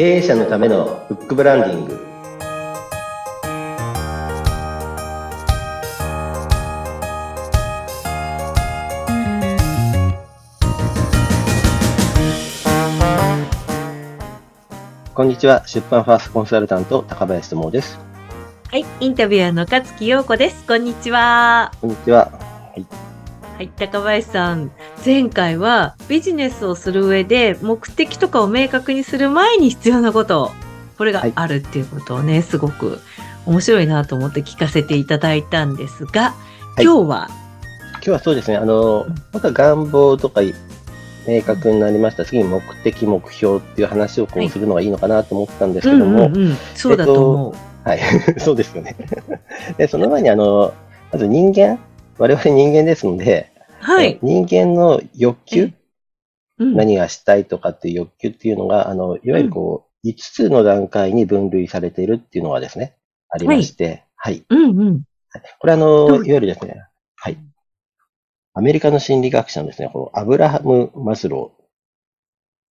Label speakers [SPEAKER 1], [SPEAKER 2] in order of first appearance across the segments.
[SPEAKER 1] 経営者のためのフックブランディングこんにちは出版ファーストコンサルタント高林智です
[SPEAKER 2] はい、インタビュアーの勝木陽子です。こんにちは。
[SPEAKER 1] こんにちは
[SPEAKER 2] はい、高林さん。前回はビジネスをする上で目的とかを明確にする前に必要なこと、これがあるっていうことをね、すごく面白いなと思って聞かせていただいたんですが、
[SPEAKER 1] はい。
[SPEAKER 2] 今日は、
[SPEAKER 1] 今日はそうですね。あのまた願望とか明確になりました。次に目的目標っていう話をこ
[SPEAKER 2] はい
[SPEAKER 1] うするのがいいのかなと思ったんです
[SPEAKER 2] う
[SPEAKER 1] けども、
[SPEAKER 2] んうんうん、そうだと思う。
[SPEAKER 1] はい、そうですよね。で、その前にあの、まず人間、我々人間ですので、
[SPEAKER 2] はい。
[SPEAKER 1] 人間の欲求、
[SPEAKER 2] うん、
[SPEAKER 1] 何がしたいとかっていう欲求っていうのが、あの、いわゆるこう、5つの段階に分類されているっていうのがですね、ありまして、はい。
[SPEAKER 2] うんうん。
[SPEAKER 1] これあの、いわゆるですね、はい。アメリカの心理学者のですね、こうアブラハム・マスロ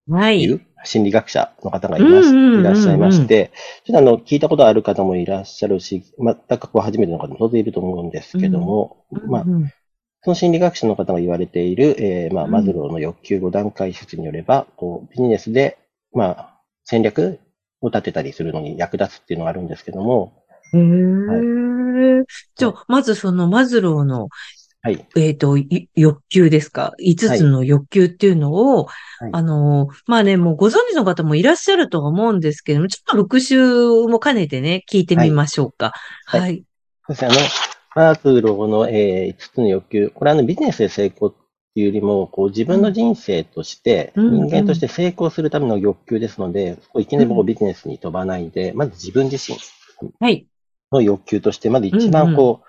[SPEAKER 2] はい。
[SPEAKER 1] いう心理学者の方がいまし
[SPEAKER 2] うんうんうんうん
[SPEAKER 1] いらっしゃいまして、ちょっとあの、聞いたことある方もいらっしゃるし、全くこう初めての方も当然いると思うんですけども、まあその心理学者の方が言われている、えーまあ、
[SPEAKER 2] うん
[SPEAKER 1] マズローの欲求5段階説によれば、こう、ビジネスで、まあ、戦略を立てたりするのに役立つっていうのがあるんですけども、
[SPEAKER 2] へーじゃあ、まずそのマズローの
[SPEAKER 1] はい。
[SPEAKER 2] えっ、と、い欲求ですか ?5 つの欲求っていうのを、
[SPEAKER 1] はい
[SPEAKER 2] あの、まあね、もうご存知の方もいらっしゃるとは思うんですけども、ちょっと復習も兼ねてね、聞いてみましょうか。
[SPEAKER 1] はい
[SPEAKER 2] はい。
[SPEAKER 1] そしてあの、マズローの、えー5つの欲求、これはあのビジネスで成功っていうよりも、こう自分の人生として、
[SPEAKER 2] うん
[SPEAKER 1] 人間として成功するための欲求ですので、こういきなりこ
[SPEAKER 2] う
[SPEAKER 1] うんビジネスに飛ばないで、まず自分自身
[SPEAKER 2] はい。
[SPEAKER 1] の欲求として、まず一
[SPEAKER 2] うんうん
[SPEAKER 1] 番こう、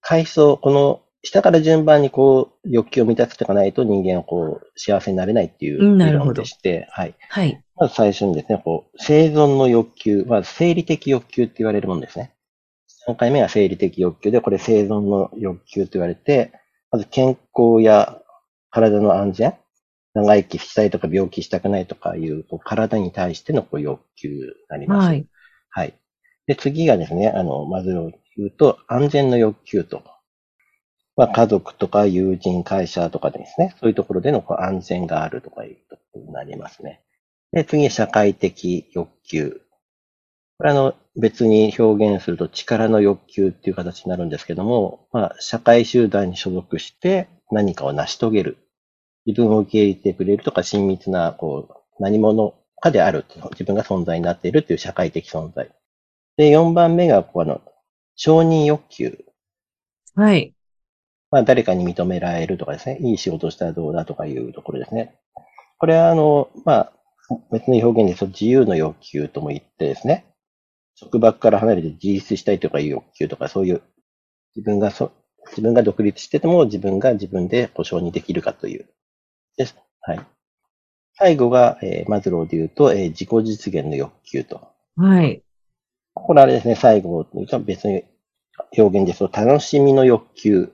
[SPEAKER 1] 階層、この下から順番にこう、欲求を満たしていかないと人間はこう、幸せになれないっていう理論でして、はい。
[SPEAKER 2] はい。
[SPEAKER 1] まず最初にですね、こう、生存の欲求、まず生理的欲求って言われるものですね。3回目は生理的欲求で、これ生存の欲求と言われて、まず健康や体の安全、長生きしたいとか病気したくないとかいう、こう体に対してのこう欲求になります。
[SPEAKER 2] はい。
[SPEAKER 1] はい。で、次がですね、あの、まず言うと、安全の欲求と。まあ、家族とか友人、会社とかですね、そういうところでのこう安全があるとかいうところになりますね。で、次、社会的欲求。これあの、別に表現すると力の欲求っていう形になるんですけども、まあ、社会集団に所属して何かを成し遂げる。自分を受け入れてくれるとか、親密な、こう、何者かである。自分が存在になっているっていう社会的存在。で、4番目が、この、承認欲求。
[SPEAKER 2] はい。
[SPEAKER 1] まあ、誰かに認められるとかですね、いい仕事をしたらどうだとかいうところですね。これは、あの、まあ、別の表現で自由の欲求とも言ってですね、束縛から離れて自立したいとかいう欲求とか、そういう、自分がそ、自分が独立してても自分が自分でこう承認できるかという。です。はい。最後が、えーマズローで言うと、えー自己実現の欲求と。
[SPEAKER 2] はい。
[SPEAKER 1] これあれですね、最後というと別に表現ですと、楽しみの欲求。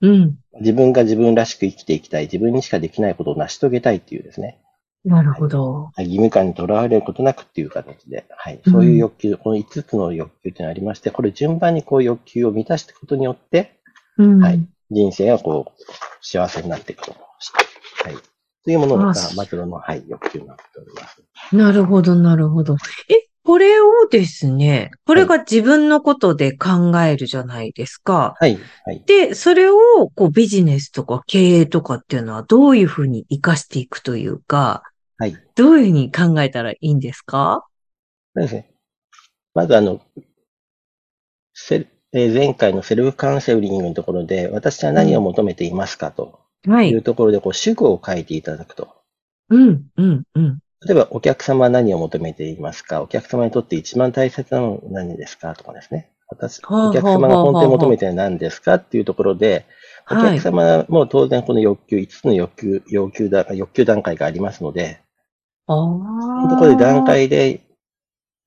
[SPEAKER 2] うん。
[SPEAKER 1] 自分が自分らしく生きていきたい、自分にしかできないことを成し遂げたいっていうですね、
[SPEAKER 2] なるほど。
[SPEAKER 1] 義務感にとらわれることなくっていう形で、はい、そういう欲求、この5つの欲求っていうのがありまして、これ順番にこう欲求を満たしていくことによって、
[SPEAKER 2] うん。
[SPEAKER 1] はい人生がこう、幸せになっていくと。はい。というものがマズローの、はい、欲求になっております。
[SPEAKER 2] なるほど、なるほど。え、これをですね、これが自分のことで考えるじゃないですか。
[SPEAKER 1] はい、はい。
[SPEAKER 2] で、それを、こう、ビジネスとか経営とかっていうのはどういうふうに活かしていくというか、
[SPEAKER 1] はい。
[SPEAKER 2] どういうふうに考えたらいいんですか？
[SPEAKER 1] そうですね。まずあの、セルえー前回のセルフカウンセリングのところで、私は何を求めていますかと
[SPEAKER 2] はいい。
[SPEAKER 1] うところで、こう、主語を書いていただくと。
[SPEAKER 2] うん、うん、うん。
[SPEAKER 1] 例えば、お客様は何を求めていますか？お客様にとって一番大切なのは何ですか？とかですね。私、
[SPEAKER 2] はあ
[SPEAKER 1] お客様が本当に求めているのは何ですか？っていうところで、お
[SPEAKER 2] はい
[SPEAKER 1] 客。様も当然この欲求、5つの欲求、要求だ、欲求段階がありますので、
[SPEAKER 2] ああ。
[SPEAKER 1] ところで段階で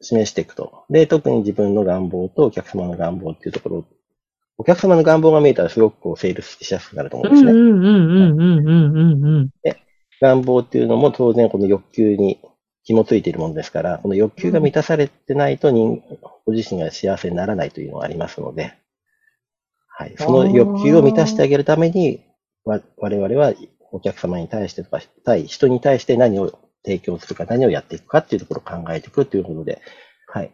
[SPEAKER 1] 示していくと。で、特に自分の願望とお客様の願望っていうところ、お客様の願望が見えたらすごくこうセールスしやすくなると思うんですね。
[SPEAKER 2] うんうんうんうんうんうん。で、
[SPEAKER 1] 願望っていうのも当然この欲求に紐付いているものですから、この欲求が満たされてないと人、ご自身が幸せにならないというのがありますので、はい。その欲求を満たしてあげるために、我々はお客様に対してとか、対人に対して何を提供するか、何をやっていくかっていうところを考えていくということで、はい。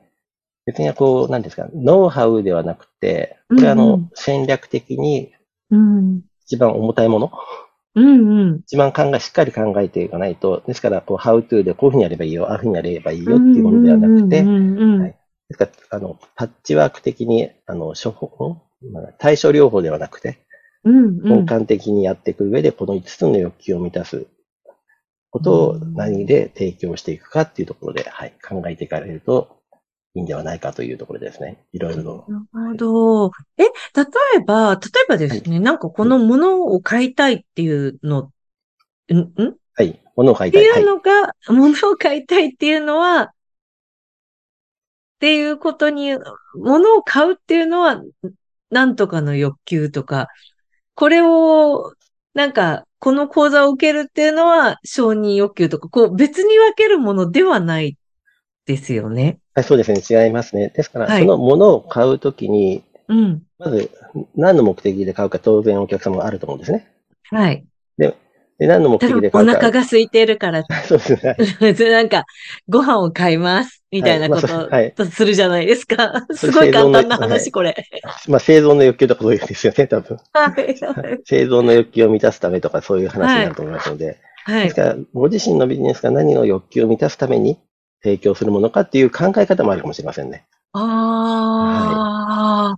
[SPEAKER 1] 別にこう、なんですか、ノウハウではなくて、これはあの
[SPEAKER 2] うんうん、
[SPEAKER 1] 戦略的に
[SPEAKER 2] うん。
[SPEAKER 1] 一番重たいもの、
[SPEAKER 2] うんうん。
[SPEAKER 1] 一番考え、しっかり考えていかないと、ですから、こう、how to でこういうふうにやればいいよ、ああいうふうにやればいいよっていうものではなくて、ですから、あの、パッチワーク的に、あの、処方、まあ対処療法ではなくて、
[SPEAKER 2] うんうん。
[SPEAKER 1] 根幹的にやっていく上で、この5つの欲求を満たすことを何で提供していくかっていうところで、はい、考えていかれるといいんではないかというところですね。いろいろと。
[SPEAKER 2] なるほど。え、例えば、例えばですね、なんかこのものを買いたいっていうの、んん？っ
[SPEAKER 1] はい。ものを書い
[SPEAKER 2] て
[SPEAKER 1] たい。はいいう
[SPEAKER 2] のが、ものを買いたいっていうのは、っていうことに、ものを買うっていうのは、なんとかの欲求とか、これを、なんか、この講座を受けるっていうのは承認欲求とか、こう別に分けるものではないですよね。
[SPEAKER 1] はい、そうですね。違いますね。ですから、
[SPEAKER 2] はい
[SPEAKER 1] そのものを買うときに、
[SPEAKER 2] うん。
[SPEAKER 1] まず、何の目的で買うか当然お客様はあると思うんですね。
[SPEAKER 2] はい。
[SPEAKER 1] で、何の目的で買うか。
[SPEAKER 2] 腹が空いてるから、
[SPEAKER 1] そうですね。
[SPEAKER 2] なんか、ご飯を買います、みたいなこ
[SPEAKER 1] はいまあそはい
[SPEAKER 2] と、とするじゃないですか。
[SPEAKER 1] それ
[SPEAKER 2] すごい簡単な話、これ。
[SPEAKER 1] まあ、生存の欲求とかそういうんですよね、多分。
[SPEAKER 2] はい。
[SPEAKER 1] 生存の欲求を満たすためとかそういう話になると思いますので。
[SPEAKER 2] はい
[SPEAKER 1] です。から、ご自身のビジネスが何の欲求を満たすために提供するものかっていう考え方もあるかもしれませんね。
[SPEAKER 2] ああ、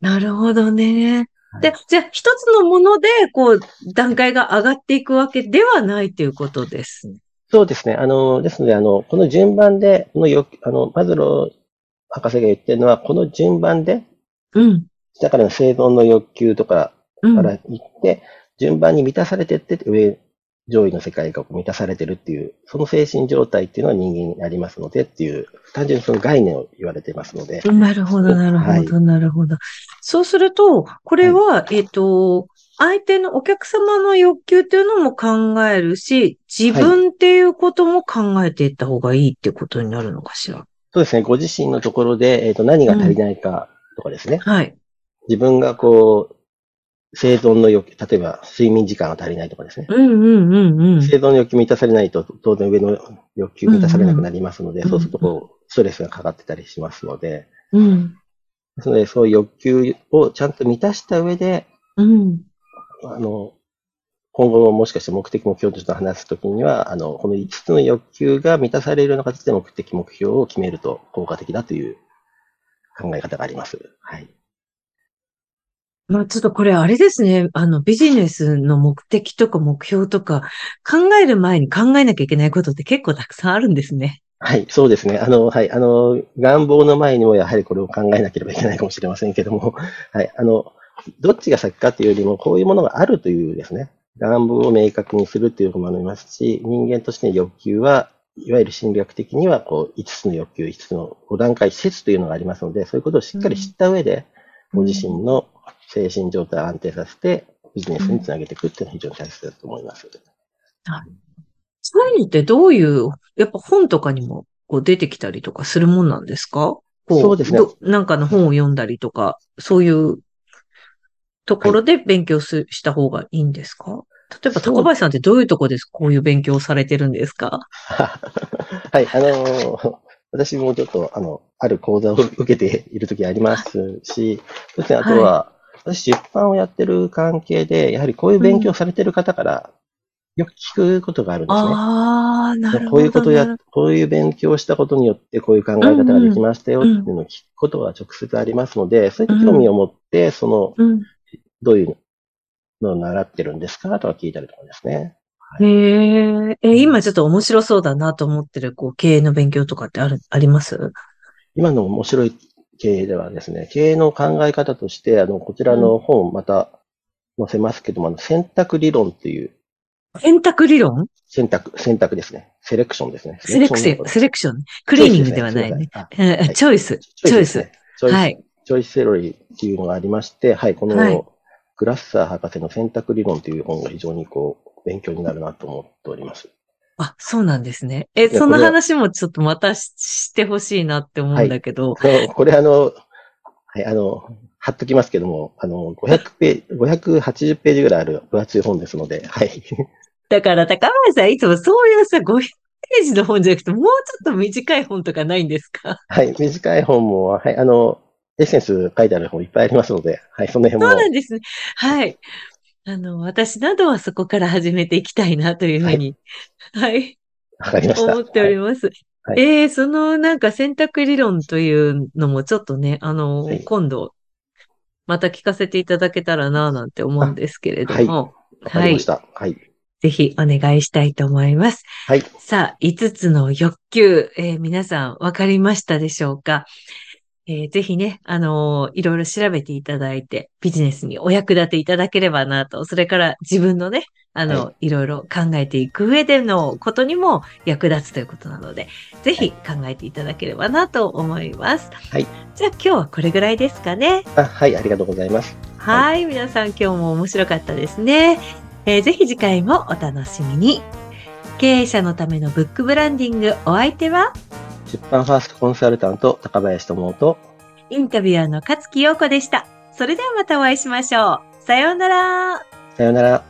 [SPEAKER 2] なるほどね。
[SPEAKER 1] はい
[SPEAKER 2] で、じゃあ、一つのもので、こう、段階が上がっていくわけではないということですね。
[SPEAKER 1] そうですね。あの、ですので、あの、この順番で、この欲、あの、マズロー博士が言ってるのは、この順番で、
[SPEAKER 2] うん。
[SPEAKER 1] だから生存の欲求とか
[SPEAKER 2] うん。
[SPEAKER 1] から行って、順番に満たされてって、上、上位の世界が満たされてるっていう、その精神状態っていうのは人間にありますのでっていう、単純にその概念を言われてますので、
[SPEAKER 2] なるほど、なるほ
[SPEAKER 1] はい
[SPEAKER 2] ど、なるほど。そうすると、これは、えっと、相手のお客様の欲求っていうのも考えるし、自分っていうことも考えていった方がいいってことになるのかしら？
[SPEAKER 1] そうですね、ご自身のところで、えっ、と、何が足りないかとかですね、
[SPEAKER 2] はい。
[SPEAKER 1] 自分がこう、生存の欲求、例えば睡眠時間が足りないとかですね、
[SPEAKER 2] うんうんうんうん。
[SPEAKER 1] 生存の欲求満たされないと、当然上の欲求満たされなくなりますので、
[SPEAKER 2] うんうん
[SPEAKER 1] そうするとこう、ストレスがかかってたりしますので、
[SPEAKER 2] うん。
[SPEAKER 1] ですので、そういう欲求をちゃんと満たした上で、
[SPEAKER 2] うん。
[SPEAKER 1] あの、今後ももしかして目的目標として話すときには、あの、この5つの欲求が満たされるような形で目的目標を決めると効果的だという考え方があります。はい。
[SPEAKER 2] まあちょっとこれあれですね。あのビジネスの目的とか目標とか考える前に考えなきゃいけないことって結構たくさんあるんですね。
[SPEAKER 1] はい、そうですね。あの、はい、あの、願望の前にもやはりこれを考えなければいけないかもしれませんけども、はい、あの、どっちが先かというよりも、こういうものがあるというですね、願望を明確にするというのもありますし、人間としての欲求は、いわゆる心理学的には、こう、5つの欲求、5つの5段階施設というのがありますので、そういうことをしっかり知った上で、ご自身の精神状態を安定させて、ビジネスにつなげていくっていうのは非常に大切だと思います。
[SPEAKER 2] そういうのってどういう、やっぱ本とかにもこう出てきたりとかするもんなんですか？こ
[SPEAKER 1] そうですね。
[SPEAKER 2] どなんかの本を読んだりとか、そういうところで勉強す、した方がいいんですか？例えば、
[SPEAKER 1] そう。
[SPEAKER 2] 高林さんってどういうところですこういう勉強をされてるんですか？
[SPEAKER 1] はい、あの、私もちょっと、あの、ある講座を受けているときありますし、そしてあとは、私出版をやってる関係で、やはりこういう勉強されてる方から、よく聞くことがあるんですね。
[SPEAKER 2] ああ、なるほど。
[SPEAKER 1] こういうことをやこういう勉強をしたことによって、こういう考え方ができましたよっていうのを聞くことが直接ありますので、そういった興味を持って、その、
[SPEAKER 2] うん。
[SPEAKER 1] どういうのを習ってるんですかとか聞いたりとかですね。
[SPEAKER 2] へえ、え、今ちょっと面白そうだなと思ってる、こう、経営の勉強とかってある、あります？
[SPEAKER 1] 今の面白い経営ではですね、経営の考え方として、あの、こちらの本また載せますけども、あの選択理論っていう
[SPEAKER 2] 選択理論？
[SPEAKER 1] 選択、選択ですね。セレクションですね。
[SPEAKER 2] セレクション、セレクション。クリーニングではないね。チョイス、チョイス。
[SPEAKER 1] ですね。チョイス、
[SPEAKER 2] はい。
[SPEAKER 1] チョイスセロリーっていうのがありまして、はい、こ
[SPEAKER 2] はい
[SPEAKER 1] のグラッサー博士の選択理論という本が非常にこう、勉強になるなと思っております。
[SPEAKER 2] あ、そうなんですね。え、その話もちょっとまたししてほしいなって思うんだけど。
[SPEAKER 1] あのこれあの、はい、あの、貼っときますけども、あの、500ページ、580ページぐらいある分厚い本ですので、はい。
[SPEAKER 2] だから高林さんいつもそういうさ、500ページの本じゃなくて、もうちょっと短い本とかないんですか？
[SPEAKER 1] はい、短い本も、はい、あの、エッセンス書いてある本いっぱいありますので、はい、その辺も。
[SPEAKER 2] そうなんですね。はい。あの、私などはそこから始めていきたいなというふうに、はい、
[SPEAKER 1] わかりました。
[SPEAKER 2] 思っております。
[SPEAKER 1] はい
[SPEAKER 2] えー、そのなんか選択理論というのもちょっとね、あの、
[SPEAKER 1] はい
[SPEAKER 2] 今度、また聞かせていただけたらななんて思うんですけれども、
[SPEAKER 1] わかりました。はい。
[SPEAKER 2] ぜひお願いしたいと思います。
[SPEAKER 1] はい。
[SPEAKER 2] さあ、5つの欲求、えー皆さんわかりましたでしょうか、えーぜひね、あのーいろいろ調べていただいて、ビジネスにお役立ていただければなと、それから自分のね、あの、、
[SPEAKER 1] はい
[SPEAKER 2] ろいろ考えていく上でのことにも役立つということなので、ぜひ考えていただければなと思います。
[SPEAKER 1] はい。
[SPEAKER 2] じゃあ今日はこれぐらいですかね。
[SPEAKER 1] あはい、ありがとうございます。
[SPEAKER 2] はい、皆さん今日も面白かったですね。えーぜひ次回もお楽しみに。経営者のためのブックブランディングお相手は、
[SPEAKER 1] 出版ファーストコンサルタント、高林智と、
[SPEAKER 2] インタビュアーの勝木陽子でした。それではまたお会いしましょう。さようなら。
[SPEAKER 1] さようなら。